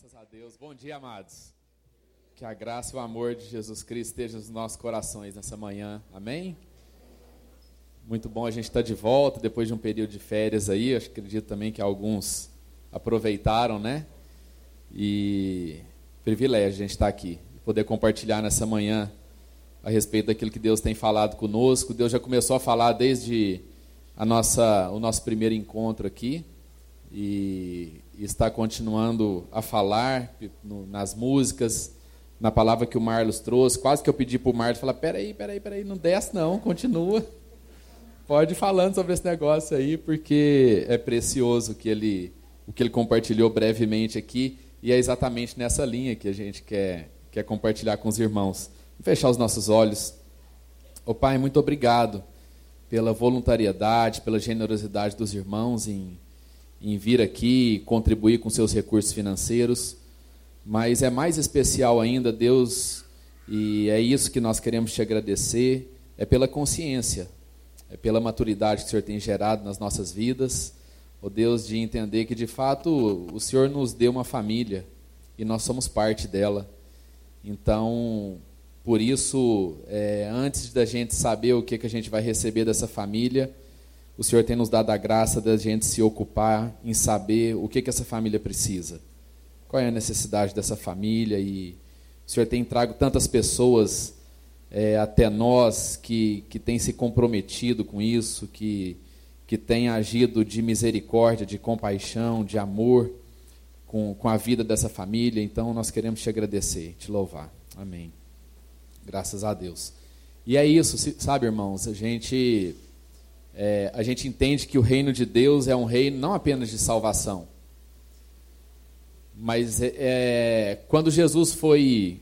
Graças a Deus. Bom dia, amados. Que a graça e o amor de Jesus Cristo estejam nos nossos corações nessa manhã. Amém? Muito bom a gente estar de volta depois de um período de férias aí. Eu acredito também que alguns aproveitaram, né? E privilégio a gente estar aqui, poder compartilhar nessa manhã a respeito daquilo que Deus tem falado conosco. Deus já começou a falar desde a nossa, o nosso primeiro encontro aqui e está continuando a falar no, nas músicas, na palavra que o Marlos trouxe. Quase que eu pedi para o Marlos falar: peraí, peraí, peraí, não desce não, continua. Pode ir falando sobre esse negócio aí, porque é precioso que ele, o que ele compartilhou brevemente aqui, e é exatamente nessa linha que a gente quer, quer compartilhar com os irmãos. Vou fechar os nossos olhos. Ô Pai, muito obrigado pela voluntariedade, pela generosidade dos irmãos em em vir aqui contribuir com seus recursos financeiros, mas é mais especial ainda, Deus, e é isso que nós queremos te agradecer, é pela consciência, é pela maturidade que o Senhor tem gerado nas nossas vidas, o oh Deus, de entender que de fato o Senhor nos deu uma família e nós somos parte dela. Então, por isso, é, antes da gente saber o que, que a gente vai receber dessa família, o Senhor tem nos dado a graça da gente se ocupar em saber o que, que essa família precisa. Qual é a necessidade dessa família e o Senhor tem trago tantas pessoas é, até nós que, que têm se comprometido com isso, que, que têm agido de misericórdia, de compaixão, de amor com, com a vida dessa família. Então nós queremos te agradecer, te louvar. Amém. Graças a Deus. E é isso, sabe, irmãos? A gente é, a gente entende que o reino de Deus é um reino não apenas de salvação, mas é, é quando Jesus foi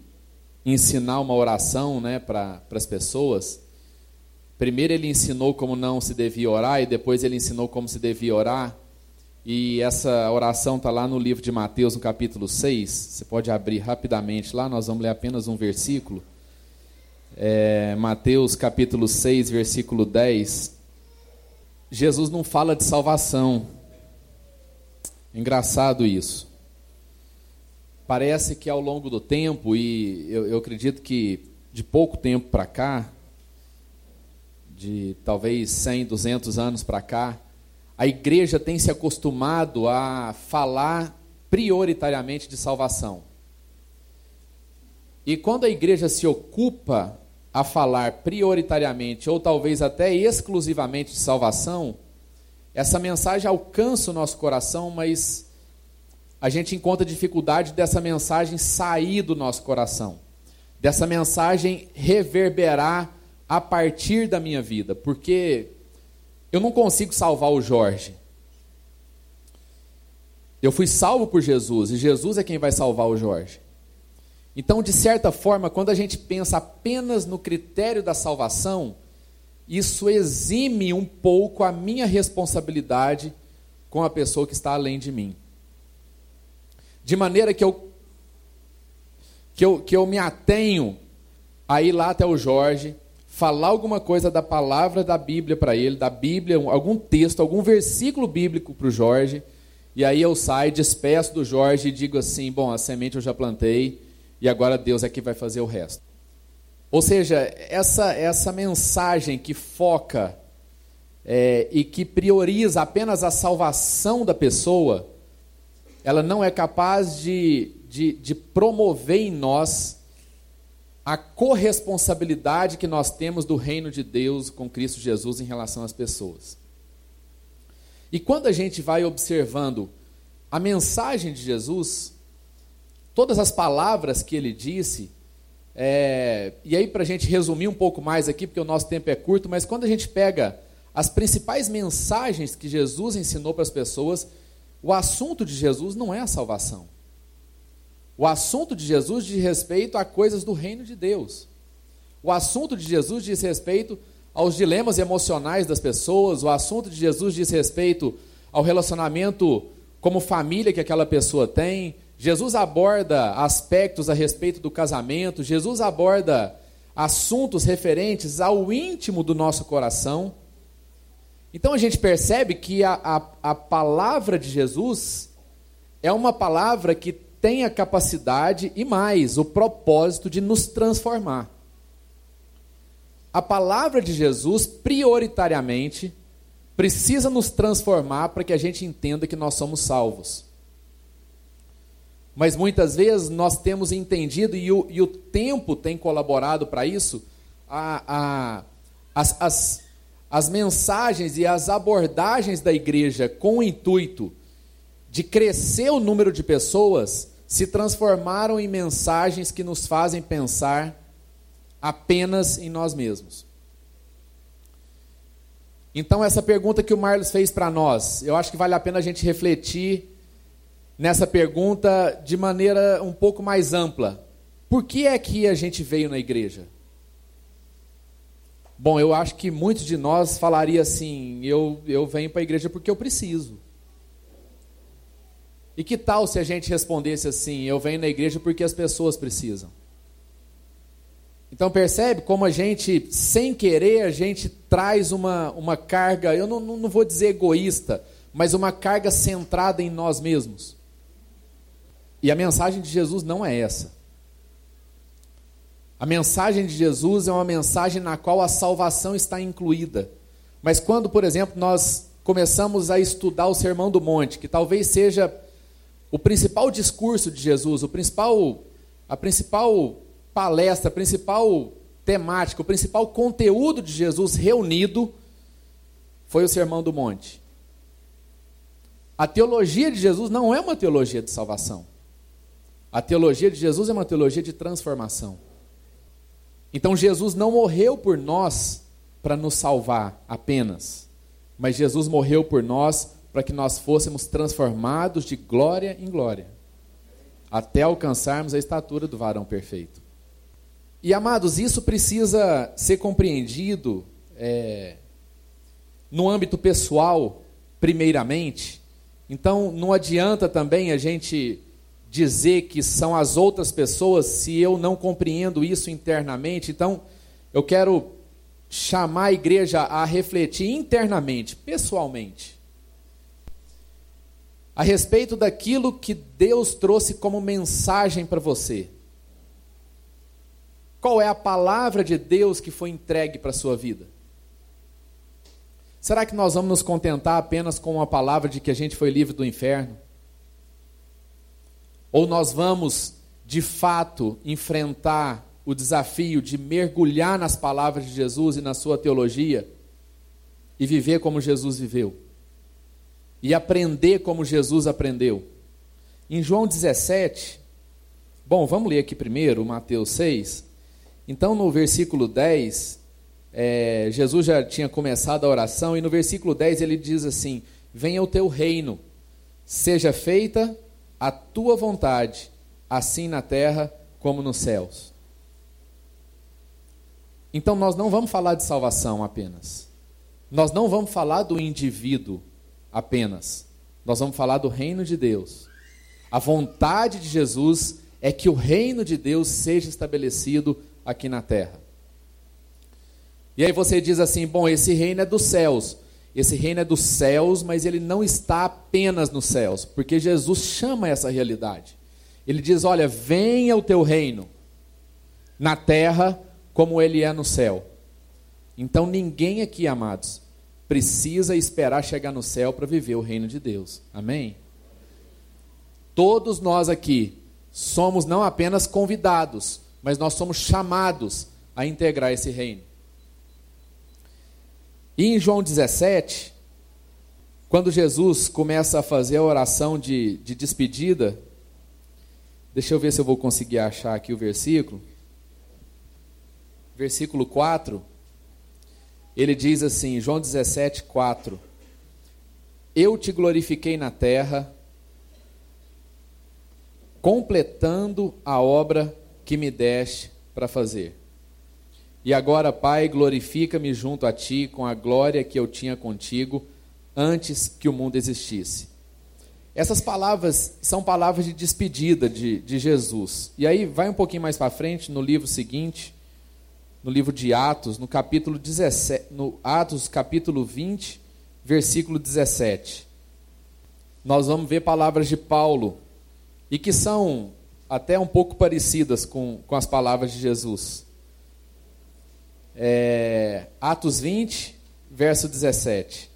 ensinar uma oração né, para as pessoas, primeiro ele ensinou como não se devia orar e depois ele ensinou como se devia orar. E essa oração está lá no livro de Mateus, no capítulo 6. Você pode abrir rapidamente lá, nós vamos ler apenas um versículo. É, Mateus capítulo 6, versículo 10. Jesus não fala de salvação. Engraçado isso. Parece que ao longo do tempo, e eu, eu acredito que de pouco tempo para cá, de talvez 100, 200 anos para cá, a igreja tem se acostumado a falar prioritariamente de salvação. E quando a igreja se ocupa a falar prioritariamente ou talvez até exclusivamente de salvação, essa mensagem alcança o nosso coração, mas a gente encontra dificuldade dessa mensagem sair do nosso coração, dessa mensagem reverberar a partir da minha vida, porque eu não consigo salvar o Jorge. Eu fui salvo por Jesus e Jesus é quem vai salvar o Jorge. Então, de certa forma, quando a gente pensa apenas no critério da salvação, isso exime um pouco a minha responsabilidade com a pessoa que está além de mim. De maneira que eu, que eu, que eu me atenho a ir lá até o Jorge, falar alguma coisa da palavra da Bíblia para ele, da Bíblia, algum texto, algum versículo bíblico para o Jorge, e aí eu saio, despeço do Jorge e digo assim: bom, a semente eu já plantei e agora Deus é que vai fazer o resto. Ou seja, essa, essa mensagem que foca é, e que prioriza apenas a salvação da pessoa, ela não é capaz de, de, de promover em nós a corresponsabilidade que nós temos do reino de Deus com Cristo Jesus em relação às pessoas. E quando a gente vai observando a mensagem de Jesus, todas as palavras que ele disse, é, e aí para a gente resumir um pouco mais aqui, porque o nosso tempo é curto, mas quando a gente pega as principais mensagens que Jesus ensinou para as pessoas, o assunto de Jesus não é a salvação. O assunto de Jesus diz respeito a coisas do reino de Deus. O assunto de Jesus diz respeito aos dilemas emocionais das pessoas. O assunto de Jesus diz respeito ao relacionamento como família que aquela pessoa tem, Jesus aborda aspectos a respeito do casamento, Jesus aborda assuntos referentes ao íntimo do nosso coração. Então a gente percebe que a, a, a palavra de Jesus é uma palavra que tem a capacidade e mais, o propósito de nos transformar. A palavra de Jesus, prioritariamente, precisa nos transformar para que a gente entenda que nós somos salvos. Mas muitas vezes nós temos entendido, e o, e o tempo tem colaborado para isso, a, a, as, as, as mensagens e as abordagens da igreja com o intuito de crescer o número de pessoas se transformaram em mensagens que nos fazem pensar apenas em nós mesmos. Então, essa pergunta que o Marlos fez para nós, eu acho que vale a pena a gente refletir nessa pergunta de maneira um pouco mais ampla. Por que é que a gente veio na igreja? Bom, eu acho que muitos de nós falaria assim: eu, eu venho para a igreja porque eu preciso. E que tal se a gente respondesse assim: eu venho na igreja porque as pessoas precisam? Então percebe como a gente, sem querer, a gente traz uma, uma carga, eu não, não vou dizer egoísta, mas uma carga centrada em nós mesmos. E a mensagem de Jesus não é essa. A mensagem de Jesus é uma mensagem na qual a salvação está incluída. Mas quando, por exemplo, nós começamos a estudar o Sermão do Monte, que talvez seja o principal discurso de Jesus, o principal, a principal palestra, a principal temática, o principal conteúdo de Jesus reunido foi o Sermão do Monte. A teologia de Jesus não é uma teologia de salvação. A teologia de Jesus é uma teologia de transformação. Então Jesus não morreu por nós para nos salvar apenas, mas Jesus morreu por nós para que nós fôssemos transformados de glória em glória, até alcançarmos a estatura do varão perfeito. E amados, isso precisa ser compreendido é, no âmbito pessoal, primeiramente. Então, não adianta também a gente dizer que são as outras pessoas se eu não compreendo isso internamente. Então, eu quero chamar a igreja a refletir internamente, pessoalmente, a respeito daquilo que Deus trouxe como mensagem para você. Qual é a palavra de Deus que foi entregue para a sua vida? Será que nós vamos nos contentar apenas com a palavra de que a gente foi livre do inferno? Ou nós vamos, de fato, enfrentar o desafio de mergulhar nas palavras de Jesus e na sua teologia e viver como Jesus viveu? E aprender como Jesus aprendeu? Em João 17, bom, vamos ler aqui primeiro, Mateus 6. Então, no versículo 10, é, Jesus já tinha começado a oração, e no versículo 10 ele diz assim: Venha o teu reino, seja feita a tua vontade, assim na terra como nos céus. Então nós não vamos falar de salvação apenas. Nós não vamos falar do indivíduo apenas. Nós vamos falar do reino de Deus. A vontade de Jesus é que o reino de Deus seja estabelecido aqui na terra. E aí você diz assim: bom, esse reino é dos céus. Esse reino é dos céus, mas ele não está apenas nos céus, porque Jesus chama essa realidade. Ele diz: Olha, venha o teu reino na terra como ele é no céu. Então ninguém aqui, amados, precisa esperar chegar no céu para viver o reino de Deus. Amém? Todos nós aqui somos não apenas convidados, mas nós somos chamados a integrar esse reino. E em João 17, quando Jesus começa a fazer a oração de, de despedida, deixa eu ver se eu vou conseguir achar aqui o versículo. Versículo 4, ele diz assim, João 17, 4: Eu te glorifiquei na terra, completando a obra que me deste para fazer. E agora, Pai, glorifica-me junto a ti com a glória que eu tinha contigo antes que o mundo existisse. Essas palavras são palavras de despedida de, de Jesus. E aí, vai um pouquinho mais para frente, no livro seguinte, no livro de Atos, no capítulo 17, no Atos, capítulo 20, versículo 17. Nós vamos ver palavras de Paulo e que são até um pouco parecidas com, com as palavras de Jesus. É, Atos 20, verso 17.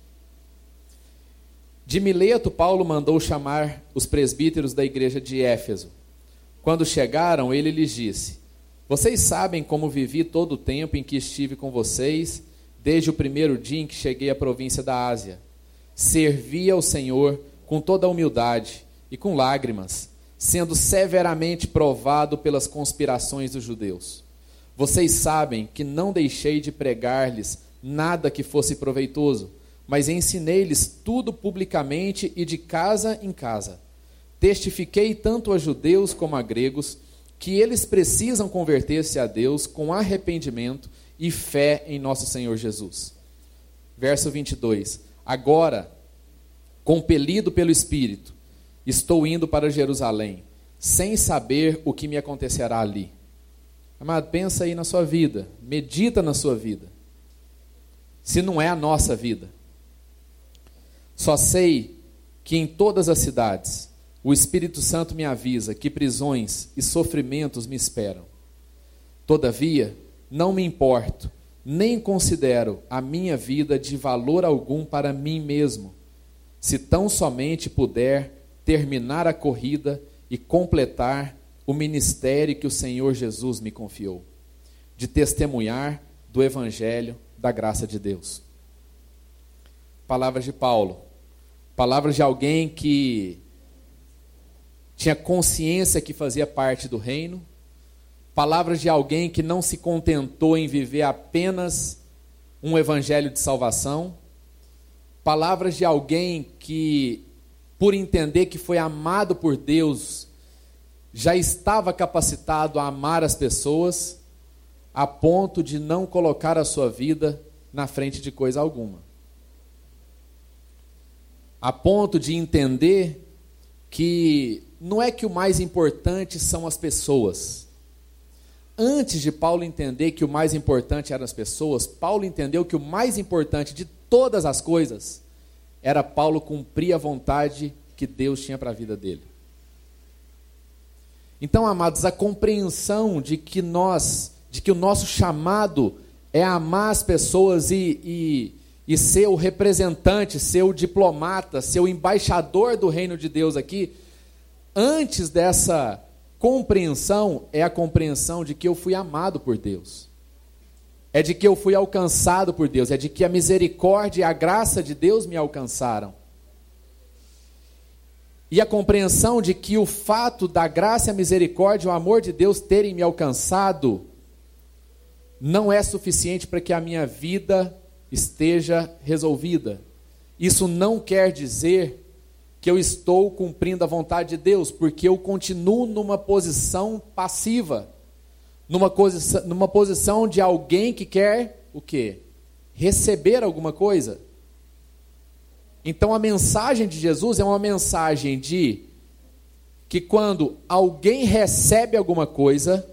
De Mileto, Paulo mandou chamar os presbíteros da igreja de Éfeso. Quando chegaram, ele lhes disse: Vocês sabem como vivi todo o tempo em que estive com vocês, desde o primeiro dia em que cheguei à província da Ásia. Servi ao Senhor com toda a humildade e com lágrimas, sendo severamente provado pelas conspirações dos judeus. Vocês sabem que não deixei de pregar-lhes nada que fosse proveitoso mas ensinei-lhes tudo publicamente e de casa em casa. Testifiquei tanto a judeus como a gregos que eles precisam converter-se a Deus com arrependimento e fé em nosso Senhor Jesus. Verso 22. Agora, compelido pelo Espírito, estou indo para Jerusalém, sem saber o que me acontecerá ali. Amado, pensa aí na sua vida, medita na sua vida. Se não é a nossa vida. Só sei que em todas as cidades o Espírito Santo me avisa que prisões e sofrimentos me esperam. Todavia, não me importo, nem considero a minha vida de valor algum para mim mesmo, se tão somente puder terminar a corrida e completar o ministério que o Senhor Jesus me confiou, de testemunhar do Evangelho da graça de Deus. Palavras de Paulo. Palavras de alguém que tinha consciência que fazia parte do reino. Palavras de alguém que não se contentou em viver apenas um evangelho de salvação. Palavras de alguém que, por entender que foi amado por Deus, já estava capacitado a amar as pessoas, a ponto de não colocar a sua vida na frente de coisa alguma a ponto de entender que não é que o mais importante são as pessoas. Antes de Paulo entender que o mais importante eram as pessoas, Paulo entendeu que o mais importante de todas as coisas era Paulo cumprir a vontade que Deus tinha para a vida dele. Então, amados, a compreensão de que nós, de que o nosso chamado é amar as pessoas e, e e ser o representante, ser o diplomata, ser o embaixador do reino de Deus aqui, antes dessa compreensão, é a compreensão de que eu fui amado por Deus. É de que eu fui alcançado por Deus, é de que a misericórdia e a graça de Deus me alcançaram. E a compreensão de que o fato da graça, a misericórdia e o amor de Deus terem me alcançado não é suficiente para que a minha vida esteja resolvida. Isso não quer dizer que eu estou cumprindo a vontade de Deus, porque eu continuo numa posição passiva, numa posição, numa posição de alguém que quer o quê? Receber alguma coisa. Então a mensagem de Jesus é uma mensagem de que quando alguém recebe alguma coisa,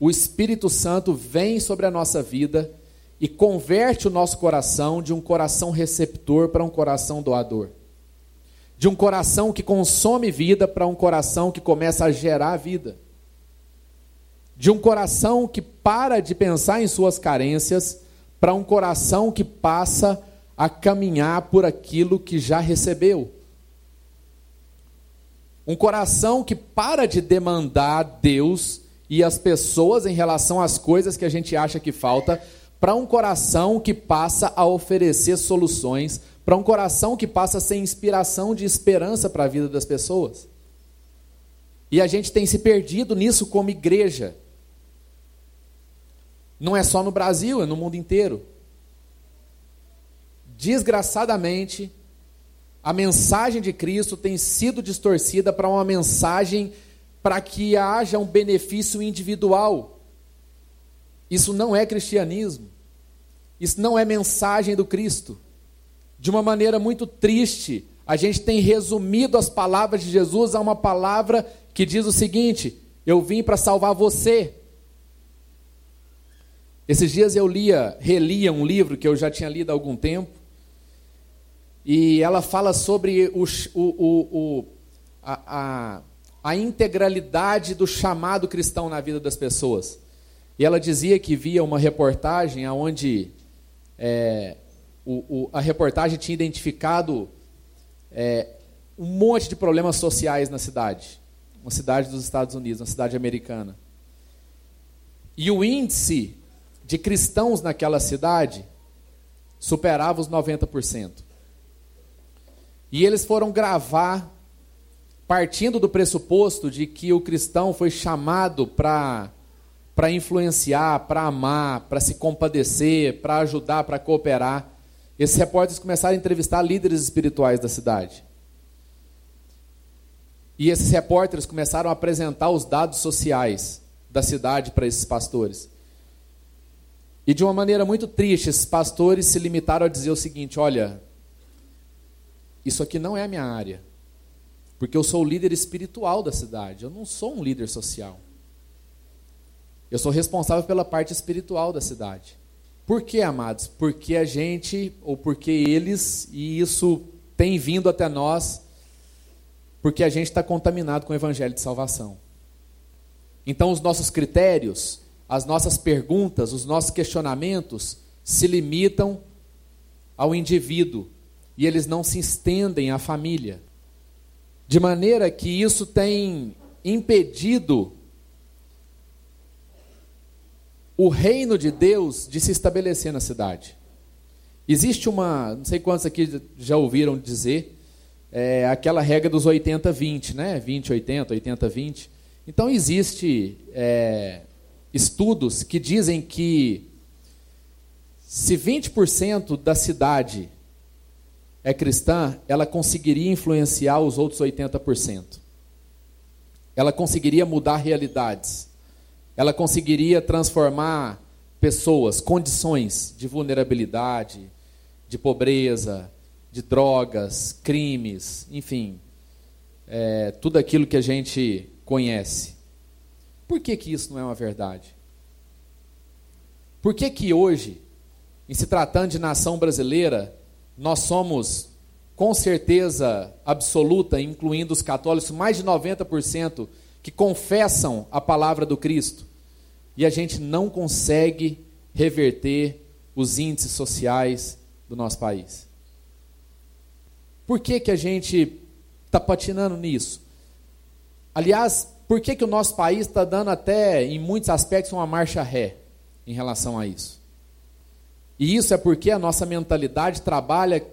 o Espírito Santo vem sobre a nossa vida e converte o nosso coração de um coração receptor para um coração doador. De um coração que consome vida para um coração que começa a gerar vida. De um coração que para de pensar em suas carências para um coração que passa a caminhar por aquilo que já recebeu. Um coração que para de demandar Deus e as pessoas em relação às coisas que a gente acha que falta, para um coração que passa a oferecer soluções, para um coração que passa a ser inspiração de esperança para a vida das pessoas. E a gente tem se perdido nisso como igreja. Não é só no Brasil, é no mundo inteiro. Desgraçadamente, a mensagem de Cristo tem sido distorcida para uma mensagem para que haja um benefício individual. Isso não é cristianismo. Isso não é mensagem do Cristo. De uma maneira muito triste, a gente tem resumido as palavras de Jesus a uma palavra que diz o seguinte: Eu vim para salvar você. Esses dias eu lia, relia um livro que eu já tinha lido há algum tempo, e ela fala sobre o, o, o, a, a, a integralidade do chamado cristão na vida das pessoas. E ela dizia que via uma reportagem onde é, o, o, a reportagem tinha identificado é, um monte de problemas sociais na cidade, uma cidade dos Estados Unidos, uma cidade americana. E o índice de cristãos naquela cidade superava os 90%. E eles foram gravar partindo do pressuposto de que o cristão foi chamado para para influenciar, para amar, para se compadecer, para ajudar, para cooperar. Esses repórteres começaram a entrevistar líderes espirituais da cidade. E esses repórteres começaram a apresentar os dados sociais da cidade para esses pastores. E de uma maneira muito triste, esses pastores se limitaram a dizer o seguinte: olha, isso aqui não é a minha área. Porque eu sou o líder espiritual da cidade, eu não sou um líder social. Eu sou responsável pela parte espiritual da cidade. Por que, amados? Porque a gente, ou porque eles, e isso tem vindo até nós, porque a gente está contaminado com o evangelho de salvação. Então, os nossos critérios, as nossas perguntas, os nossos questionamentos se limitam ao indivíduo e eles não se estendem à família. De maneira que isso tem impedido o reino de Deus de se estabelecer na cidade. Existe uma, não sei quantos aqui já ouviram dizer, é, aquela regra dos 80-20, né? 20-80, 80-20. Então, existe é, estudos que dizem que se 20% da cidade é cristã, ela conseguiria influenciar os outros 80%. Ela conseguiria mudar realidades. Ela conseguiria transformar pessoas, condições de vulnerabilidade, de pobreza, de drogas, crimes, enfim, é, tudo aquilo que a gente conhece. Por que, que isso não é uma verdade? Por que, que hoje, em se tratando de nação brasileira, nós somos, com certeza absoluta, incluindo os católicos, mais de 90% que confessam a palavra do Cristo, e a gente não consegue reverter os índices sociais do nosso país. Por que, que a gente está patinando nisso? Aliás, por que, que o nosso país está dando até, em muitos aspectos, uma marcha ré em relação a isso? E isso é porque a nossa mentalidade trabalha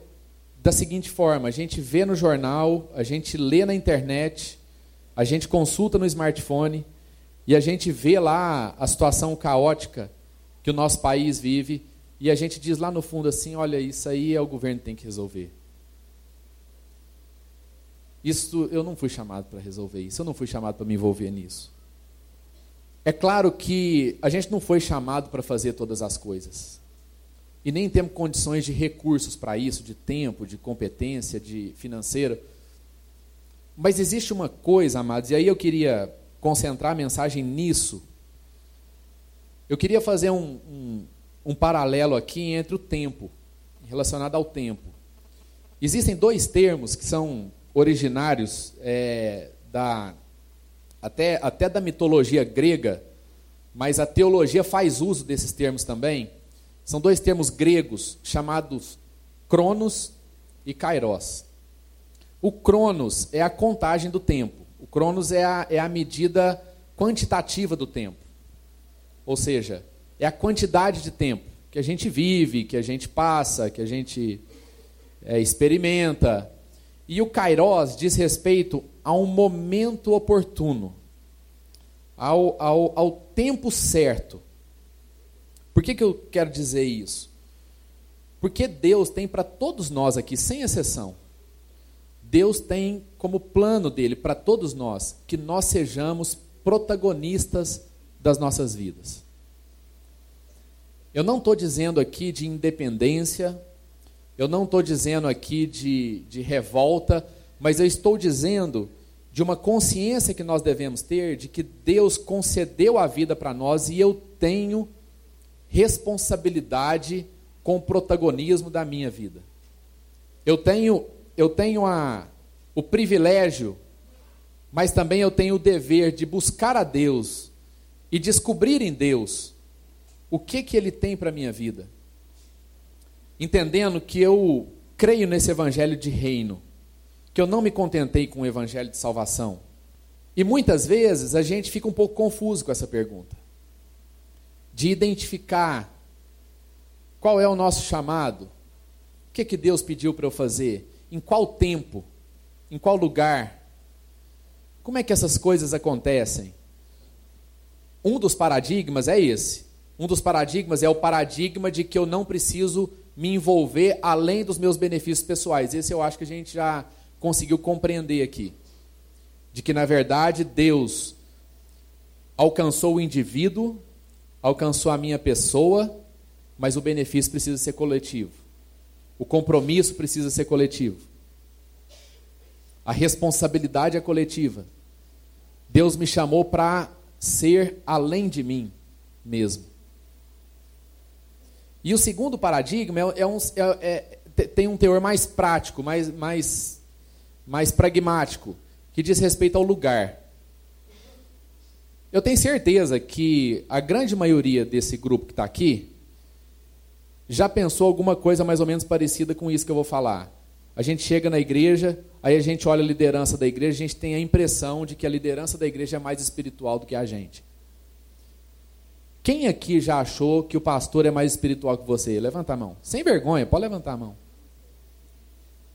da seguinte forma: a gente vê no jornal, a gente lê na internet, a gente consulta no smartphone e a gente vê lá a situação caótica que o nosso país vive e a gente diz lá no fundo assim: olha, isso aí é o governo que tem que resolver. Isso eu não fui chamado para resolver isso, eu não fui chamado para me envolver nisso. É claro que a gente não foi chamado para fazer todas as coisas e nem temos condições de recursos para isso, de tempo, de competência, de financeira. Mas existe uma coisa, amados, e aí eu queria concentrar a mensagem nisso. Eu queria fazer um, um, um paralelo aqui entre o tempo, relacionado ao tempo. Existem dois termos que são originários é, da até, até da mitologia grega, mas a teologia faz uso desses termos também são dois termos gregos chamados cronos e kairos. O cronos é a contagem do tempo. O cronos é a, é a medida quantitativa do tempo. Ou seja, é a quantidade de tempo que a gente vive, que a gente passa, que a gente é, experimenta. E o kairos diz respeito a um momento oportuno, ao, ao, ao tempo certo por que, que eu quero dizer isso? Porque Deus tem para todos nós aqui, sem exceção, Deus tem como plano dele para todos nós que nós sejamos protagonistas das nossas vidas. Eu não estou dizendo aqui de independência, eu não estou dizendo aqui de, de revolta, mas eu estou dizendo de uma consciência que nós devemos ter de que Deus concedeu a vida para nós e eu tenho responsabilidade com o protagonismo da minha vida. Eu tenho, eu tenho a, o privilégio mas também eu tenho o dever de buscar a Deus e descobrir em Deus o que que ele tem para a minha vida. Entendendo que eu creio nesse evangelho de reino, que eu não me contentei com o evangelho de salvação. E muitas vezes a gente fica um pouco confuso com essa pergunta. De identificar qual é o nosso chamado, o que que Deus pediu para eu fazer, em qual tempo, em qual lugar, como é que essas coisas acontecem? Um dos paradigmas é esse. Um dos paradigmas é o paradigma de que eu não preciso me envolver além dos meus benefícios pessoais. Esse eu acho que a gente já conseguiu compreender aqui. De que, na verdade, Deus alcançou o indivíduo, alcançou a minha pessoa, mas o benefício precisa ser coletivo. O compromisso precisa ser coletivo. A responsabilidade é coletiva. Deus me chamou para ser além de mim mesmo. E o segundo paradigma é, é um, é, é, tem um teor mais prático, mais, mais, mais pragmático, que diz respeito ao lugar. Eu tenho certeza que a grande maioria desse grupo que está aqui já pensou alguma coisa mais ou menos parecida com isso que eu vou falar. A gente chega na igreja, aí a gente olha a liderança da igreja, a gente tem a impressão de que a liderança da igreja é mais espiritual do que a gente. Quem aqui já achou que o pastor é mais espiritual que você? Levanta a mão. Sem vergonha, pode levantar a mão.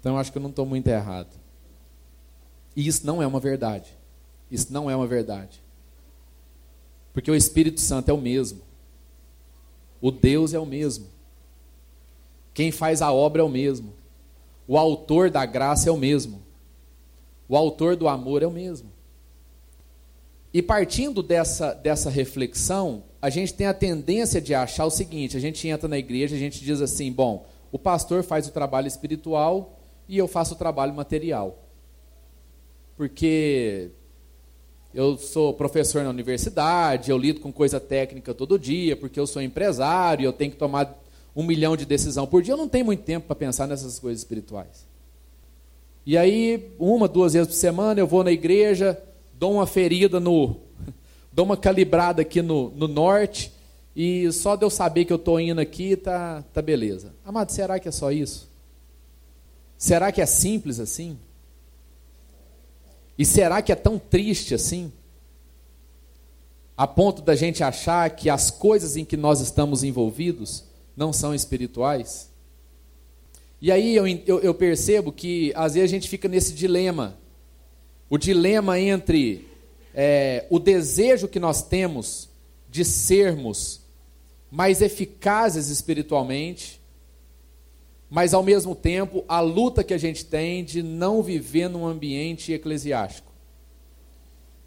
Então eu acho que eu não estou muito errado. E isso não é uma verdade. Isso não é uma verdade. Porque o Espírito Santo é o mesmo. O Deus é o mesmo. Quem faz a obra é o mesmo. O autor da graça é o mesmo. O autor do amor é o mesmo. E partindo dessa, dessa reflexão, a gente tem a tendência de achar o seguinte: a gente entra na igreja, a gente diz assim, bom, o pastor faz o trabalho espiritual e eu faço o trabalho material. Porque eu sou professor na universidade, eu lido com coisa técnica todo dia, porque eu sou empresário, eu tenho que tomar um milhão de decisão por dia, eu não tenho muito tempo para pensar nessas coisas espirituais. E aí, uma, duas vezes por semana, eu vou na igreja, dou uma ferida no. dou uma calibrada aqui no, no norte, e só de eu saber que eu estou indo aqui, tá, tá beleza. Amado, será que é só isso? Será que é simples assim? E será que é tão triste assim? A ponto da gente achar que as coisas em que nós estamos envolvidos não são espirituais? E aí eu, eu, eu, percebo que às vezes a gente fica nesse dilema. O dilema entre é, o desejo que nós temos de sermos mais eficazes espiritualmente, mas ao mesmo tempo a luta que a gente tem de não viver num ambiente eclesiástico.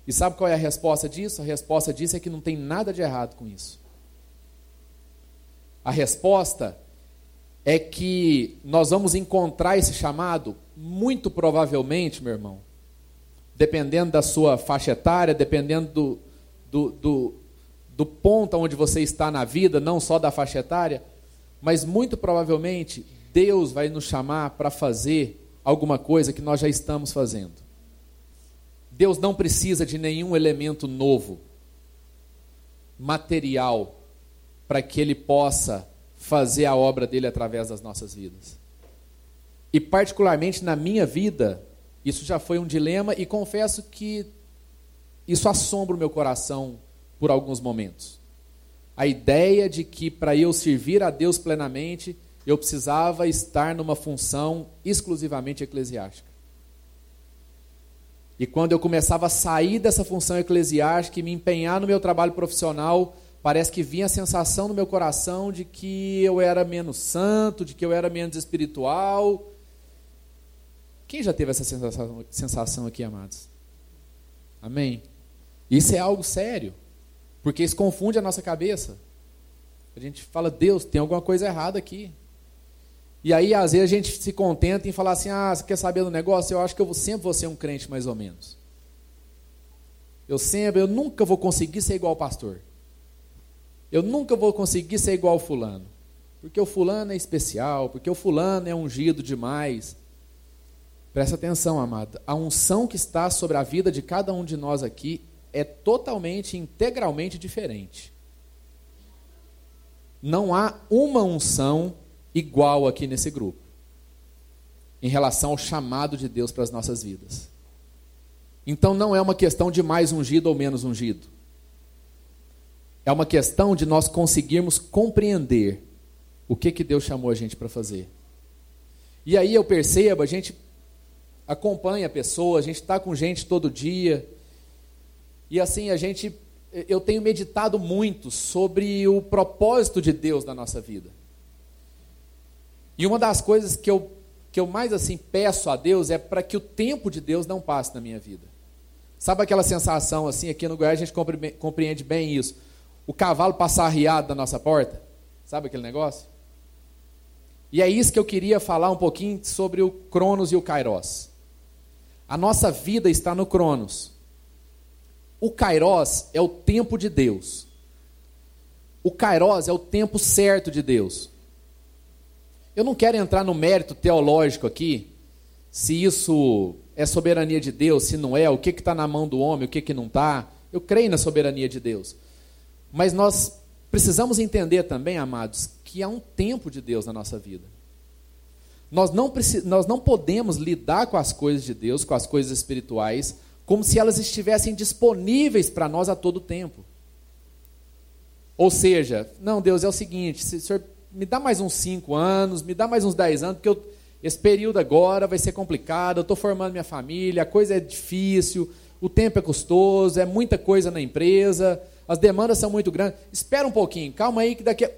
E sabe qual é a resposta disso? A resposta disso é que não tem nada de errado com isso. A resposta é que nós vamos encontrar esse chamado, muito provavelmente, meu irmão, dependendo da sua faixa etária, dependendo do, do, do, do ponto onde você está na vida, não só da faixa etária, mas muito provavelmente Deus vai nos chamar para fazer alguma coisa que nós já estamos fazendo. Deus não precisa de nenhum elemento novo, material, para que ele possa fazer a obra dele através das nossas vidas. E particularmente na minha vida, isso já foi um dilema e confesso que isso assombra o meu coração por alguns momentos. A ideia de que para eu servir a Deus plenamente, eu precisava estar numa função exclusivamente eclesiástica. E quando eu começava a sair dessa função eclesiástica e me empenhar no meu trabalho profissional, parece que vinha a sensação no meu coração de que eu era menos santo, de que eu era menos espiritual. Quem já teve essa sensação, aqui, amados? Amém? Isso é algo sério, porque isso confunde a nossa cabeça. A gente fala, Deus, tem alguma coisa errada aqui. E aí, às vezes, a gente se contenta em falar assim: ah, você quer saber do negócio? Eu acho que eu sempre vou ser um crente mais ou menos. Eu sempre, eu nunca vou conseguir ser igual ao pastor. Eu nunca vou conseguir ser igual ao fulano. Porque o fulano é especial, porque o fulano é ungido demais. Presta atenção, amado. A unção que está sobre a vida de cada um de nós aqui é totalmente, integralmente diferente. Não há uma unção igual aqui nesse grupo, em relação ao chamado de Deus para as nossas vidas. Então não é uma questão de mais ungido ou menos ungido. É uma questão de nós conseguirmos compreender o que, que Deus chamou a gente para fazer. E aí eu percebo, a gente acompanha a pessoa, a gente está com gente todo dia. E assim, a gente. Eu tenho meditado muito sobre o propósito de Deus na nossa vida. E uma das coisas que eu, que eu mais assim peço a Deus é para que o tempo de Deus não passe na minha vida. Sabe aquela sensação assim, aqui no Goiás a gente compreende bem isso. O cavalo passar arriado na nossa porta? Sabe aquele negócio? E é isso que eu queria falar um pouquinho sobre o Cronos e o Kairos. A nossa vida está no Cronos. O Kairos é o tempo de Deus. O Kairos é o tempo certo de Deus. Eu não quero entrar no mérito teológico aqui, se isso é soberania de Deus, se não é, o que está na mão do homem, o que, que não está. Eu creio na soberania de Deus. Mas nós precisamos entender também, amados, que há um tempo de Deus na nossa vida. Nós não, nós não podemos lidar com as coisas de Deus, com as coisas espirituais, como se elas estivessem disponíveis para nós a todo tempo. Ou seja, não, Deus, é o seguinte, se o Senhor me dá mais uns 5 anos, me dá mais uns 10 anos, porque eu, esse período agora vai ser complicado, eu estou formando minha família, a coisa é difícil, o tempo é custoso, é muita coisa na empresa, as demandas são muito grandes. Espera um pouquinho, calma aí que daqui a...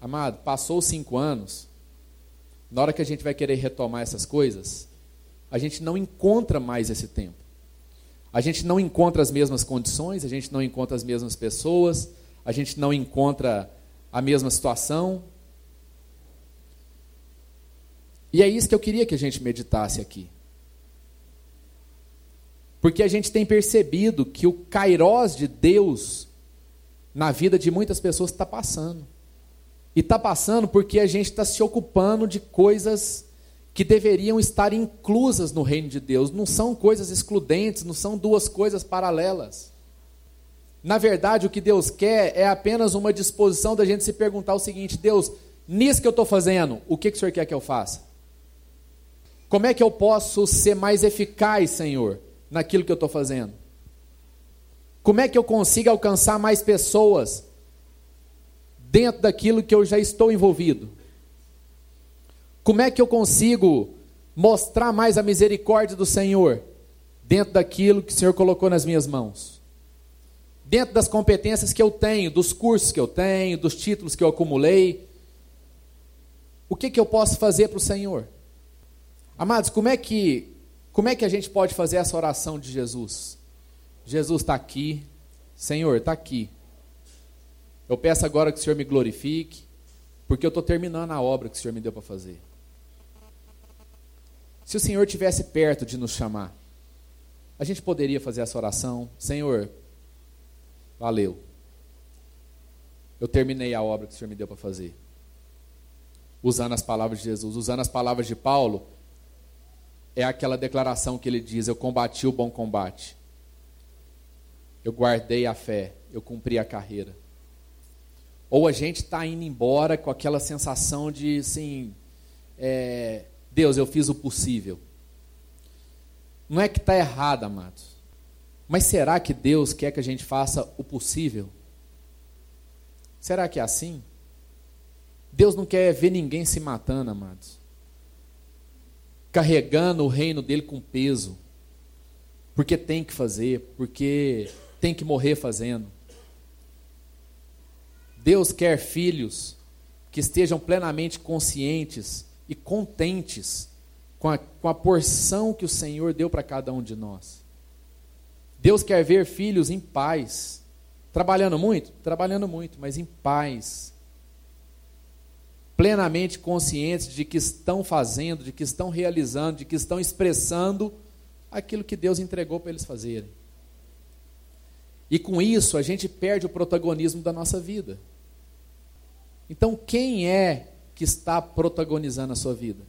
Amado, passou cinco anos, na hora que a gente vai querer retomar essas coisas, a gente não encontra mais esse tempo. A gente não encontra as mesmas condições, a gente não encontra as mesmas pessoas, a gente não encontra a mesma situação. E é isso que eu queria que a gente meditasse aqui. Porque a gente tem percebido que o kairós de Deus na vida de muitas pessoas está passando. E está passando porque a gente está se ocupando de coisas que deveriam estar inclusas no reino de Deus. Não são coisas excludentes, não são duas coisas paralelas. Na verdade, o que Deus quer é apenas uma disposição da gente se perguntar o seguinte: Deus, nisso que eu estou fazendo, o que, que o Senhor quer que eu faça? Como é que eu posso ser mais eficaz, Senhor, naquilo que eu estou fazendo? Como é que eu consigo alcançar mais pessoas dentro daquilo que eu já estou envolvido? Como é que eu consigo mostrar mais a misericórdia do Senhor dentro daquilo que o Senhor colocou nas minhas mãos? Dentro das competências que eu tenho, dos cursos que eu tenho, dos títulos que eu acumulei, o que, que eu posso fazer para o Senhor? Amados, como é que como é que a gente pode fazer essa oração de Jesus? Jesus está aqui, Senhor, está aqui. Eu peço agora que o Senhor me glorifique, porque eu estou terminando a obra que o Senhor me deu para fazer. Se o Senhor tivesse perto de nos chamar, a gente poderia fazer essa oração: Senhor, valeu. Eu terminei a obra que o Senhor me deu para fazer. Usando as palavras de Jesus, usando as palavras de Paulo, é aquela declaração que ele diz: Eu combati o bom combate, eu guardei a fé, eu cumpri a carreira. Ou a gente está indo embora com aquela sensação de, assim, é, Deus, eu fiz o possível. Não é que está errado, amados. Mas será que Deus quer que a gente faça o possível? Será que é assim? Deus não quer ver ninguém se matando, amados. Carregando o reino dele com peso. Porque tem que fazer, porque tem que morrer fazendo. Deus quer filhos que estejam plenamente conscientes e contentes com a, com a porção que o Senhor deu para cada um de nós. Deus quer ver filhos em paz. Trabalhando muito? Trabalhando muito, mas em paz. Plenamente conscientes de que estão fazendo, de que estão realizando, de que estão expressando aquilo que Deus entregou para eles fazerem. E com isso a gente perde o protagonismo da nossa vida. Então, quem é que está protagonizando a sua vida?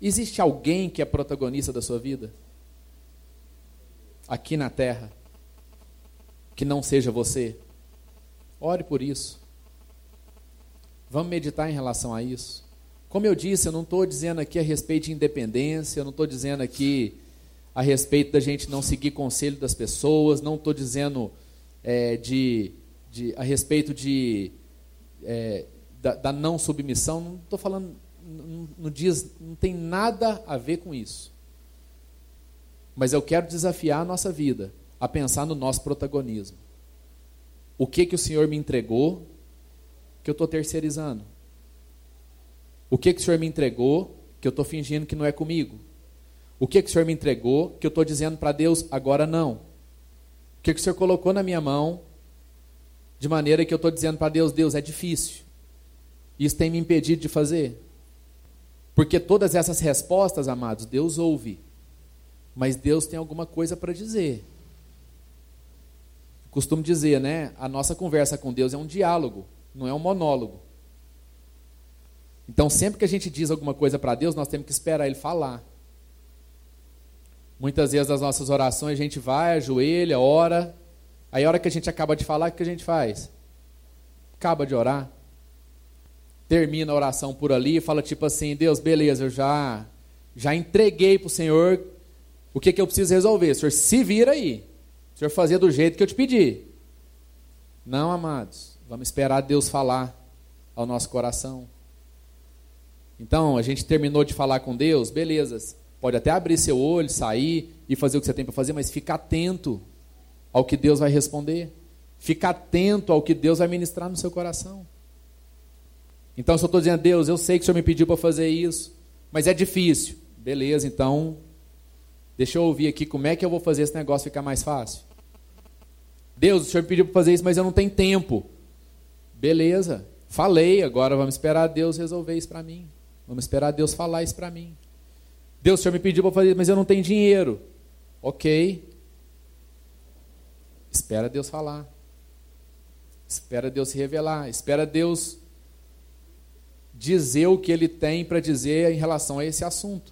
Existe alguém que é protagonista da sua vida? Aqui na terra? Que não seja você? Ore por isso. Vamos meditar em relação a isso. Como eu disse, eu não estou dizendo aqui a respeito de independência, eu não estou dizendo aqui a respeito da gente não seguir conselho das pessoas, não estou dizendo é, de, de, a respeito de, é, da, da, não submissão, não estou falando, não, não, diz, não tem nada a ver com isso. Mas eu quero desafiar a nossa vida a pensar no nosso protagonismo. O que que o Senhor me entregou que eu estou terceirizando? O que, que o Senhor me entregou que eu estou fingindo que não é comigo? O que, que o Senhor me entregou que eu estou dizendo para Deus agora não? O que, que o Senhor colocou na minha mão de maneira que eu estou dizendo para Deus, Deus, é difícil. Isso tem me impedido de fazer. Porque todas essas respostas, amados, Deus ouve. Mas Deus tem alguma coisa para dizer. Costumo dizer, né? A nossa conversa com Deus é um diálogo não é um monólogo. Então, sempre que a gente diz alguma coisa para Deus, nós temos que esperar Ele falar. Muitas vezes, nas nossas orações, a gente vai, ajoelha, ora. Aí, a hora que a gente acaba de falar, o que a gente faz? Acaba de orar. Termina a oração por ali e fala tipo assim: Deus, beleza, eu já, já entreguei para o Senhor o que, que eu preciso resolver. O Senhor se vira aí. O Senhor fazia do jeito que eu te pedi. Não, amados. Vamos esperar Deus falar ao nosso coração. Então, a gente terminou de falar com Deus, beleza. Pode até abrir seu olho, sair e fazer o que você tem para fazer, mas fica atento ao que Deus vai responder. Fica atento ao que Deus vai ministrar no seu coração. Então, se eu estou dizendo, Deus, eu sei que o Senhor me pediu para fazer isso, mas é difícil. Beleza, então, deixa eu ouvir aqui como é que eu vou fazer esse negócio ficar mais fácil. Deus, o Senhor pediu para fazer isso, mas eu não tenho tempo. Beleza, falei, agora vamos esperar Deus resolver isso para mim. Vamos esperar Deus falar isso para mim. Deus, o Senhor me pediu para fazer, mas eu não tenho dinheiro. Ok. Espera Deus falar. Espera Deus se revelar. Espera Deus dizer o que Ele tem para dizer em relação a esse assunto.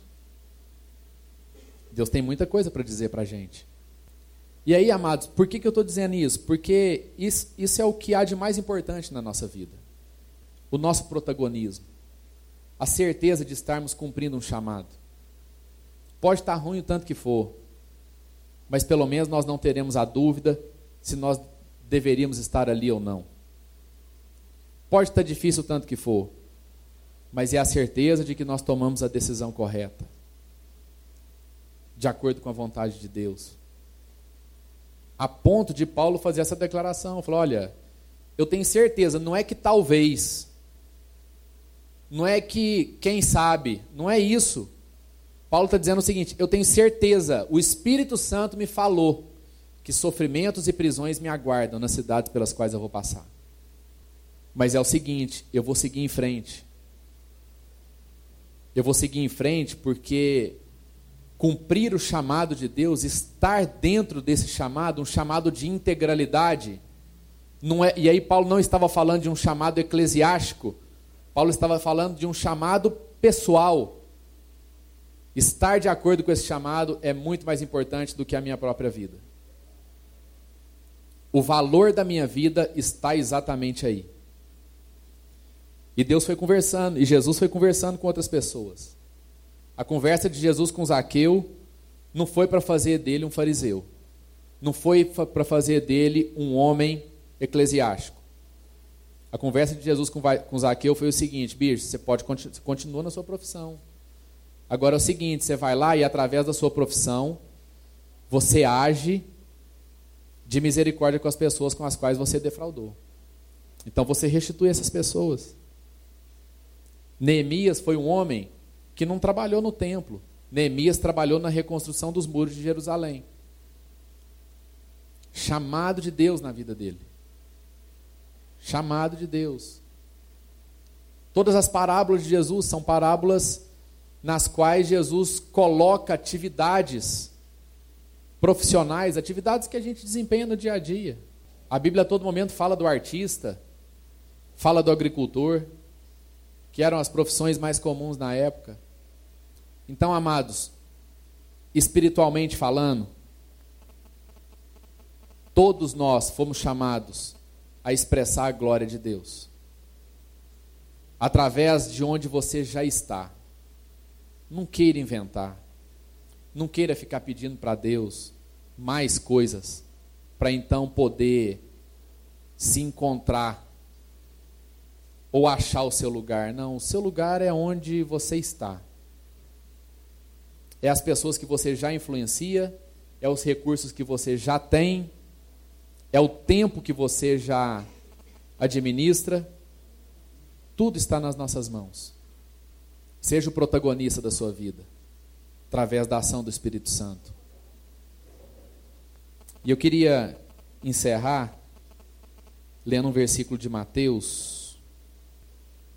Deus tem muita coisa para dizer para a gente. E aí, amados, por que, que eu estou dizendo isso? Porque isso, isso é o que há de mais importante na nossa vida. O nosso protagonismo. A certeza de estarmos cumprindo um chamado. Pode estar ruim o tanto que for, mas pelo menos nós não teremos a dúvida se nós deveríamos estar ali ou não. Pode estar difícil o tanto que for, mas é a certeza de que nós tomamos a decisão correta, de acordo com a vontade de Deus a ponto de Paulo fazer essa declaração. Falou: olha, eu tenho certeza, não é que talvez, não é que quem sabe, não é isso. Paulo está dizendo o seguinte: eu tenho certeza, o Espírito Santo me falou que sofrimentos e prisões me aguardam nas cidades pelas quais eu vou passar. Mas é o seguinte: eu vou seguir em frente. Eu vou seguir em frente porque cumprir o chamado de Deus, estar dentro desse chamado, um chamado de integralidade. Não é, e aí Paulo não estava falando de um chamado eclesiástico, Paulo estava falando de um chamado pessoal. Estar de acordo com esse chamado é muito mais importante do que a minha própria vida. O valor da minha vida está exatamente aí. E Deus foi conversando, e Jesus foi conversando com outras pessoas. A conversa de Jesus com Zaqueu não foi para fazer dele um fariseu. Não foi para fazer dele um homem eclesiástico. A conversa de Jesus com Zaqueu foi o seguinte: bicho, você pode você na sua profissão. Agora é o seguinte: você vai lá e através da sua profissão, você age de misericórdia com as pessoas com as quais você defraudou. Então você restitui essas pessoas. Neemias foi um homem que não trabalhou no templo. Neemias trabalhou na reconstrução dos muros de Jerusalém. Chamado de Deus na vida dele. Chamado de Deus. Todas as parábolas de Jesus são parábolas nas quais Jesus coloca atividades profissionais, atividades que a gente desempenha no dia a dia. A Bíblia a todo momento fala do artista, fala do agricultor, que eram as profissões mais comuns na época. Então, amados, espiritualmente falando, todos nós fomos chamados a expressar a glória de Deus através de onde você já está. Não queira inventar. Não queira ficar pedindo para Deus mais coisas para então poder se encontrar ou achar o seu lugar. Não, o seu lugar é onde você está. É as pessoas que você já influencia, é os recursos que você já tem, é o tempo que você já administra. Tudo está nas nossas mãos. Seja o protagonista da sua vida, através da ação do Espírito Santo. E eu queria encerrar lendo um versículo de Mateus,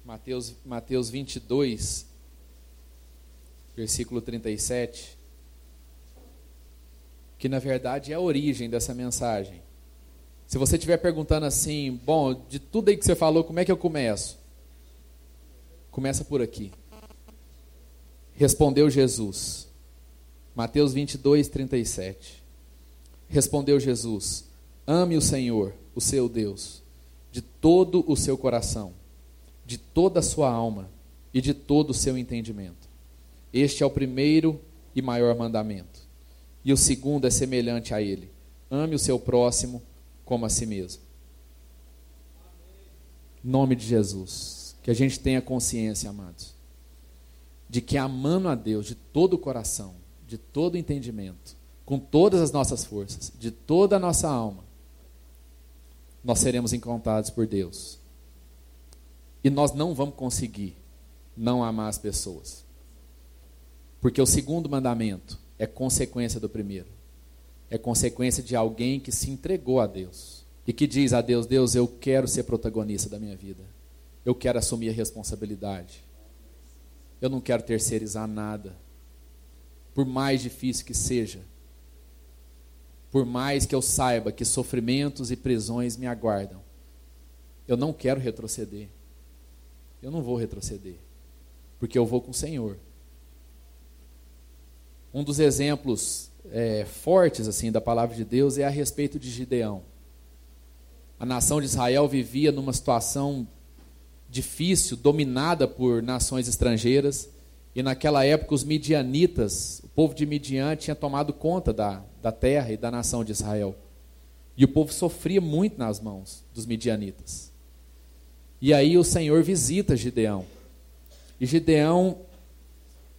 Mateus, Mateus 22, versículo 37, que na verdade é a origem dessa mensagem. Se você estiver perguntando assim, bom, de tudo aí que você falou, como é que eu começo? Começa por aqui. Respondeu Jesus. Mateus 22, 37. Respondeu Jesus: Ame o Senhor, o seu Deus, de todo o seu coração, de toda a sua alma e de todo o seu entendimento. Este é o primeiro e maior mandamento. E o segundo é semelhante a ele: ame o seu próximo como a si mesmo. Nome de Jesus. Que a gente tenha consciência, amados, de que amando a Deus de todo o coração, de todo o entendimento, com todas as nossas forças, de toda a nossa alma, nós seremos encontrados por Deus. E nós não vamos conseguir não amar as pessoas. Porque o segundo mandamento é consequência do primeiro. É consequência de alguém que se entregou a Deus e que diz a Deus: Deus, eu quero ser protagonista da minha vida. Eu quero assumir a responsabilidade. Eu não quero terceirizar nada. Por mais difícil que seja. Por mais que eu saiba que sofrimentos e prisões me aguardam. Eu não quero retroceder. Eu não vou retroceder. Porque eu vou com o Senhor. Um dos exemplos é, fortes assim da palavra de Deus é a respeito de Gideão. A nação de Israel vivia numa situação difícil, dominada por nações estrangeiras, e naquela época os midianitas, o povo de Midian tinha tomado conta da, da terra e da nação de Israel. E o povo sofria muito nas mãos dos midianitas. E aí o Senhor visita Gideão. E Gideão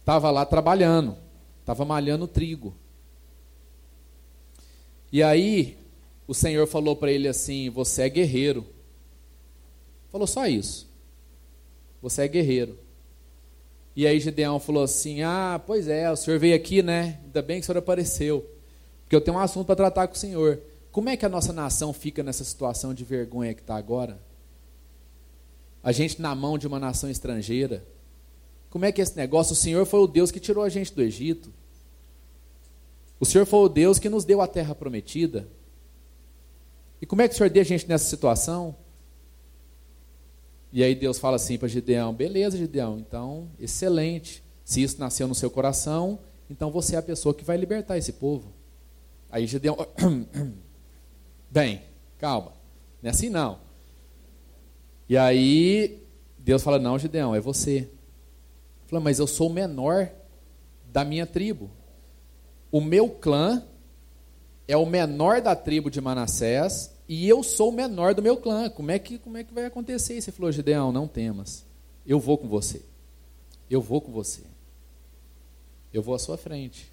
estava lá trabalhando estava malhando trigo. E aí o Senhor falou para ele assim: Você é guerreiro. Falou só isso. Você é guerreiro. E aí Gideão falou assim: Ah, pois é, o senhor veio aqui, né? Ainda bem que o senhor apareceu. Porque eu tenho um assunto para tratar com o senhor. Como é que a nossa nação fica nessa situação de vergonha que está agora? A gente na mão de uma nação estrangeira como é que é esse negócio? O Senhor foi o Deus que tirou a gente do Egito. O Senhor foi o Deus que nos deu a terra prometida. E como é que o Senhor deu a gente nessa situação? E aí Deus fala assim para Gideão: beleza, Gideão, então, excelente. Se isso nasceu no seu coração, então você é a pessoa que vai libertar esse povo. Aí Gideão, bem, calma, não é assim não. E aí Deus fala: não, Gideão, é você. Falou, mas eu sou o menor da minha tribo. O meu clã é o menor da tribo de Manassés e eu sou o menor do meu clã. Como é que, como é que vai acontecer isso? Ele falou, Gideão, não temas. Eu vou com você. Eu vou com você. Eu vou à sua frente.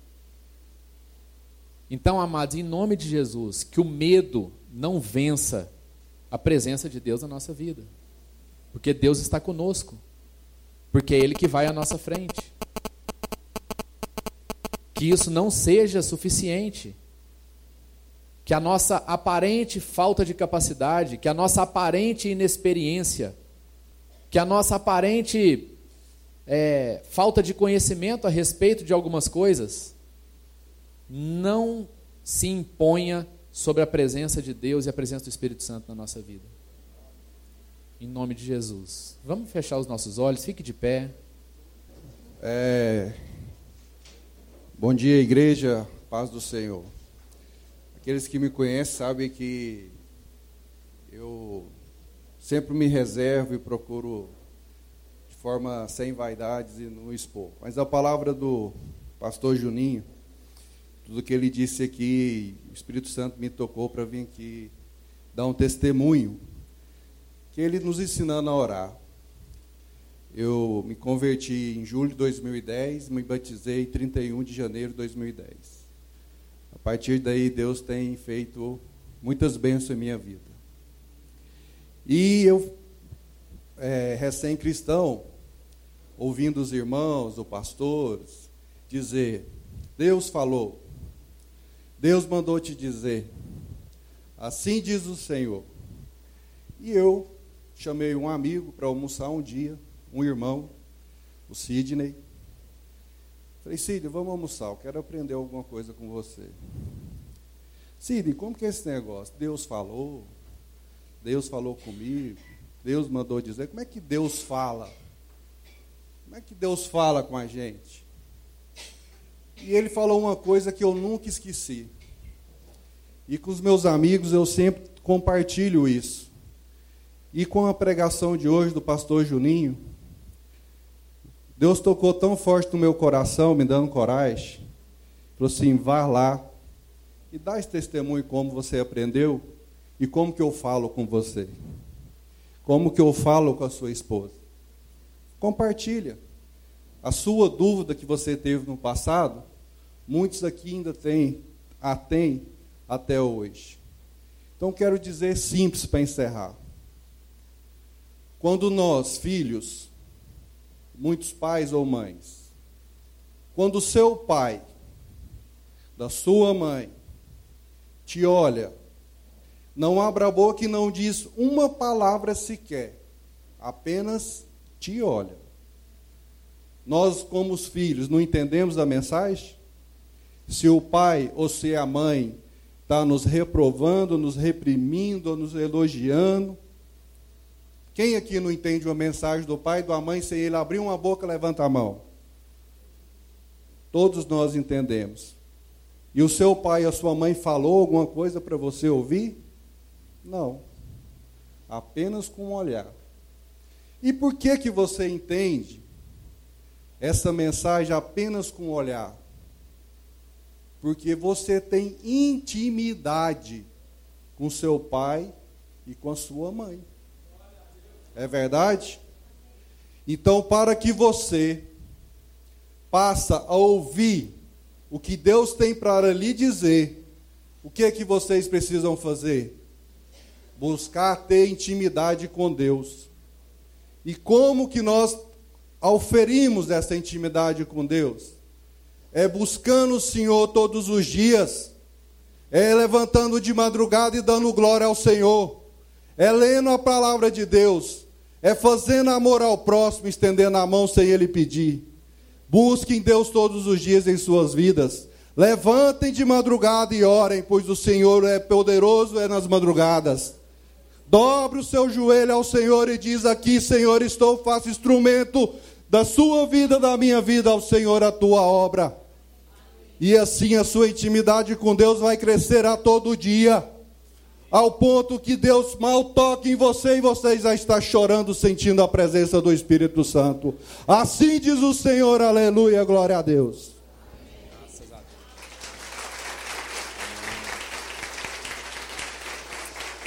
Então, amados, em nome de Jesus, que o medo não vença a presença de Deus na nossa vida. Porque Deus está conosco porque é Ele que vai à nossa frente. Que isso não seja suficiente. Que a nossa aparente falta de capacidade, que a nossa aparente inexperiência, que a nossa aparente é, falta de conhecimento a respeito de algumas coisas, não se imponha sobre a presença de Deus e a presença do Espírito Santo na nossa vida em nome de Jesus. Vamos fechar os nossos olhos, fique de pé. É, Bom dia, igreja, paz do Senhor. Aqueles que me conhecem sabem que eu sempre me reservo e procuro de forma sem vaidades e não expor. Mas a palavra do pastor Juninho, tudo que ele disse aqui, o Espírito Santo me tocou para vir aqui dar um testemunho, que ele nos ensinando a orar. Eu me converti em julho de 2010, me batizei em 31 de janeiro de 2010. A partir daí, Deus tem feito muitas bênçãos em minha vida. E eu, é, recém-cristão, ouvindo os irmãos, os pastores, dizer: Deus falou, Deus mandou te dizer, assim diz o Senhor. E eu chamei um amigo para almoçar um dia um irmão, o Sidney. Falei, Sidney, vamos almoçar, eu quero aprender alguma coisa com você. Sidney, como que é esse negócio? Deus falou, Deus falou comigo, Deus mandou dizer. Como é que Deus fala? Como é que Deus fala com a gente? E ele falou uma coisa que eu nunca esqueci. E com os meus amigos eu sempre compartilho isso. E com a pregação de hoje do pastor Juninho, Deus tocou tão forte no meu coração, me dando coragem. Falou assim: vá lá e dá esse testemunho como você aprendeu e como que eu falo com você. Como que eu falo com a sua esposa. Compartilha. A sua dúvida que você teve no passado, muitos aqui ainda têm, a têm até hoje. Então quero dizer simples para encerrar. Quando nós, filhos, muitos pais ou mães. Quando o seu pai, da sua mãe, te olha, não abra a boca e não diz uma palavra sequer, apenas te olha. Nós, como os filhos, não entendemos a mensagem? Se o pai ou se a mãe está nos reprovando, nos reprimindo, nos elogiando, quem aqui não entende uma mensagem do pai e da mãe sem ele abrir uma boca, levanta a mão. Todos nós entendemos. E o seu pai e a sua mãe falou alguma coisa para você ouvir? Não. Apenas com um olhar. E por que que você entende essa mensagem apenas com um olhar? Porque você tem intimidade com seu pai e com a sua mãe. É verdade? Então, para que você passa a ouvir o que Deus tem para lhe dizer, o que é que vocês precisam fazer? Buscar ter intimidade com Deus. E como que nós oferimos essa intimidade com Deus? É buscando o Senhor todos os dias, é levantando de madrugada e dando glória ao Senhor é lendo a palavra de Deus, é fazendo amor ao próximo, estendendo a mão sem ele pedir. Busquem Deus todos os dias em suas vidas. Levantem de madrugada e orem, pois o Senhor é poderoso é nas madrugadas. Dobre o seu joelho ao Senhor e diz aqui, Senhor, estou, faço instrumento da sua vida, da minha vida, ao Senhor a tua obra. E assim a sua intimidade com Deus vai crescer a todo dia ao ponto que Deus mal toca em você e você já está chorando, sentindo a presença do Espírito Santo. Assim diz o Senhor, aleluia, glória a Deus.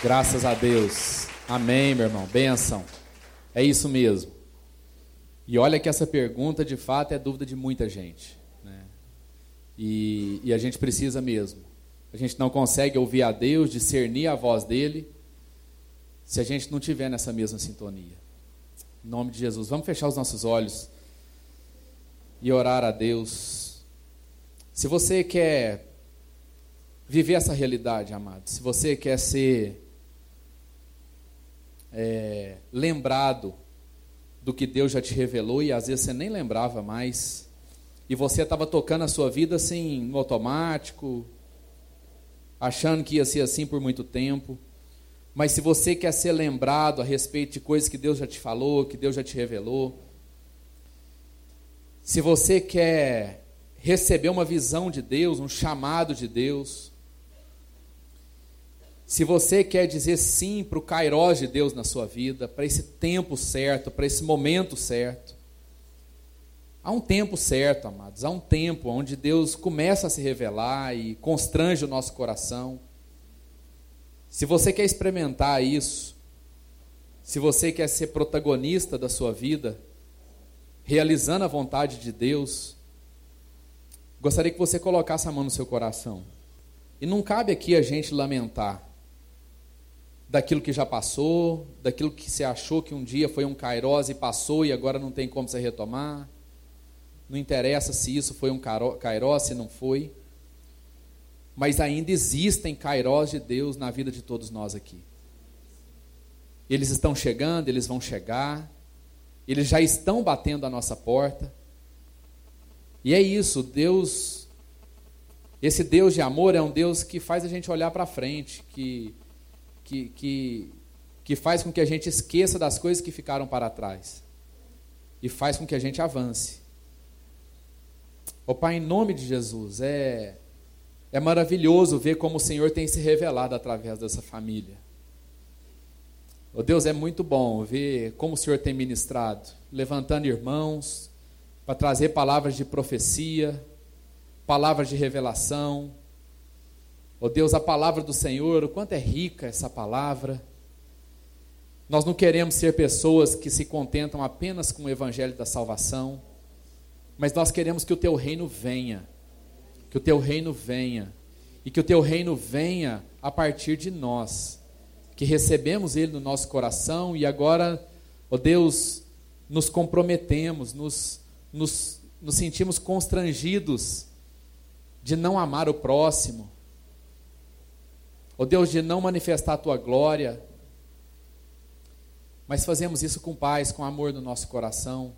Graças a Deus. Amém, meu irmão. Benção. É isso mesmo. E olha que essa pergunta, de fato, é dúvida de muita gente. Né? E, e a gente precisa mesmo a gente não consegue ouvir a Deus, discernir a voz dele, se a gente não tiver nessa mesma sintonia. Em nome de Jesus, vamos fechar os nossos olhos e orar a Deus. Se você quer viver essa realidade, amado, se você quer ser é, lembrado do que Deus já te revelou e às vezes você nem lembrava mais, e você estava tocando a sua vida assim, no automático, achando que ia ser assim por muito tempo. Mas se você quer ser lembrado a respeito de coisas que Deus já te falou, que Deus já te revelou, se você quer receber uma visão de Deus, um chamado de Deus, se você quer dizer sim para o Kairos de Deus na sua vida, para esse tempo certo, para esse momento certo, há um tempo certo, amados, há um tempo onde Deus começa a se revelar e constrange o nosso coração. Se você quer experimentar isso, se você quer ser protagonista da sua vida, realizando a vontade de Deus, gostaria que você colocasse a mão no seu coração. E não cabe aqui a gente lamentar daquilo que já passou, daquilo que você achou que um dia foi um kairós e passou e agora não tem como você retomar. Não interessa se isso foi um kairós, se não foi. Mas ainda existem kairós de Deus na vida de todos nós aqui. Eles estão chegando, eles vão chegar. Eles já estão batendo a nossa porta. E é isso, Deus esse Deus de amor é um Deus que faz a gente olhar para frente, que que, que, que faz com que a gente esqueça das coisas que ficaram para trás e faz com que a gente avance. Ó oh, Pai, em nome de Jesus, é, é maravilhoso ver como o Senhor tem se revelado através dessa família. Oh Deus, é muito bom ver como o Senhor tem ministrado, levantando irmãos para trazer palavras de profecia, palavras de revelação, Oh Deus, a palavra do Senhor, o quanto é rica essa palavra. Nós não queremos ser pessoas que se contentam apenas com o evangelho da salvação, mas nós queremos que o teu reino venha. Que o teu reino venha. E que o teu reino venha a partir de nós, que recebemos ele no nosso coração e agora, ó oh Deus, nos comprometemos, nos, nos, nos sentimos constrangidos de não amar o próximo, ó oh Deus, de não manifestar a tua glória, mas fazemos isso com paz, com amor no nosso coração.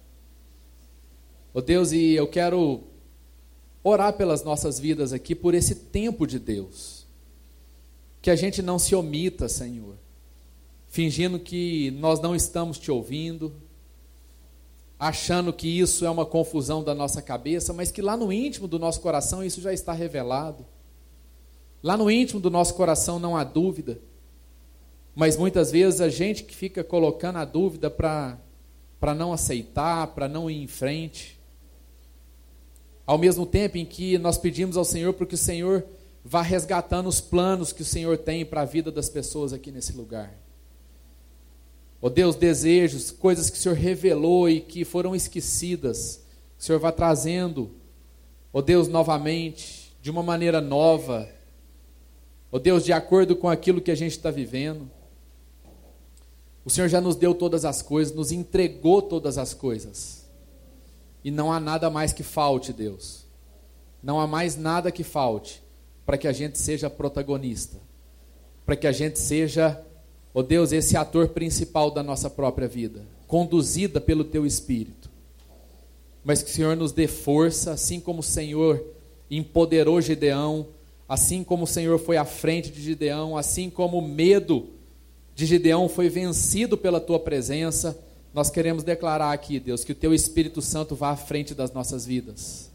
Oh Deus, e eu quero orar pelas nossas vidas aqui por esse tempo de Deus. Que a gente não se omita, Senhor, fingindo que nós não estamos te ouvindo, achando que isso é uma confusão da nossa cabeça, mas que lá no íntimo do nosso coração isso já está revelado. Lá no íntimo do nosso coração não há dúvida, mas muitas vezes a gente que fica colocando a dúvida para não aceitar, para não ir em frente. Ao mesmo tempo em que nós pedimos ao Senhor para que o Senhor vá resgatando os planos que o Senhor tem para a vida das pessoas aqui nesse lugar. Ó oh Deus, desejos, coisas que o Senhor revelou e que foram esquecidas, o Senhor vai trazendo, ó oh Deus, novamente, de uma maneira nova, Ó oh Deus, de acordo com aquilo que a gente está vivendo, o Senhor já nos deu todas as coisas, nos entregou todas as coisas. E não há nada mais que falte, Deus. Não há mais nada que falte para que a gente seja protagonista. Para que a gente seja, ó oh Deus, esse ator principal da nossa própria vida, conduzida pelo teu espírito. Mas que o Senhor nos dê força, assim como o Senhor empoderou Gideão Assim como o Senhor foi à frente de Gideão, assim como o medo de Gideão foi vencido pela tua presença, nós queremos declarar aqui, Deus, que o teu Espírito Santo vá à frente das nossas vidas.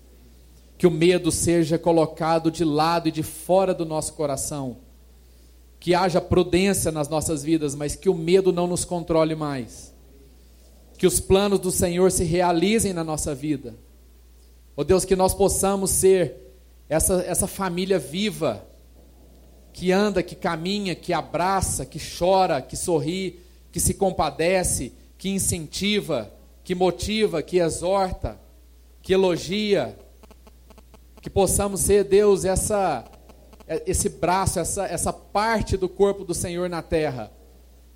Que o medo seja colocado de lado e de fora do nosso coração. Que haja prudência nas nossas vidas, mas que o medo não nos controle mais. Que os planos do Senhor se realizem na nossa vida. Ó oh Deus, que nós possamos ser essa, essa família viva, que anda, que caminha, que abraça, que chora, que sorri, que se compadece, que incentiva, que motiva, que exorta, que elogia, que possamos ser, Deus, essa, esse braço, essa, essa parte do corpo do Senhor na terra,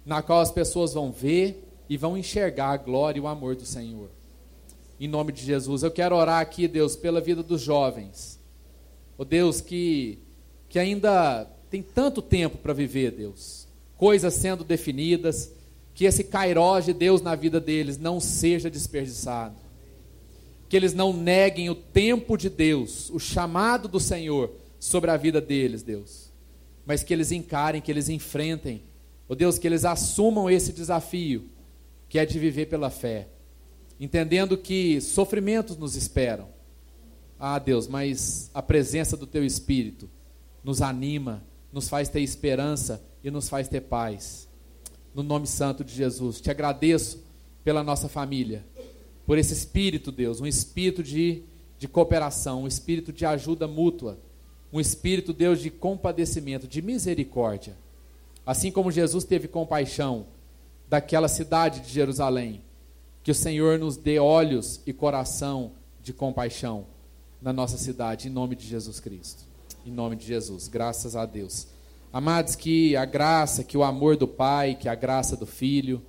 na qual as pessoas vão ver e vão enxergar a glória e o amor do Senhor. Em nome de Jesus, eu quero orar aqui, Deus, pela vida dos jovens Ó oh Deus, que, que ainda tem tanto tempo para viver, Deus. Coisas sendo definidas, que esse cairós de Deus na vida deles não seja desperdiçado. Que eles não neguem o tempo de Deus, o chamado do Senhor sobre a vida deles, Deus. Mas que eles encarem, que eles enfrentem. Ó oh Deus, que eles assumam esse desafio, que é de viver pela fé. Entendendo que sofrimentos nos esperam Ah, Deus, mas a presença do Teu Espírito nos anima, nos faz ter esperança e nos faz ter paz. No nome santo de Jesus. Te agradeço pela nossa família, por esse espírito, Deus, um espírito de, de cooperação, um espírito de ajuda mútua, um espírito, Deus, de compadecimento, de misericórdia. Assim como Jesus teve compaixão daquela cidade de Jerusalém, que o Senhor nos dê olhos e coração de compaixão na nossa cidade, em nome de Jesus Cristo. Em nome de Jesus, graças a Deus. Amados, que a graça, que o amor do Pai, que a graça do Filho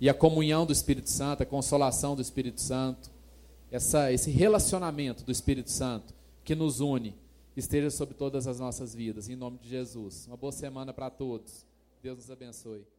e a comunhão do Espírito Santo, a consolação do Espírito Santo, essa, esse relacionamento do Espírito Santo que nos une, esteja sobre todas as nossas vidas, em nome de Jesus. Uma boa semana para todos. Deus nos abençoe.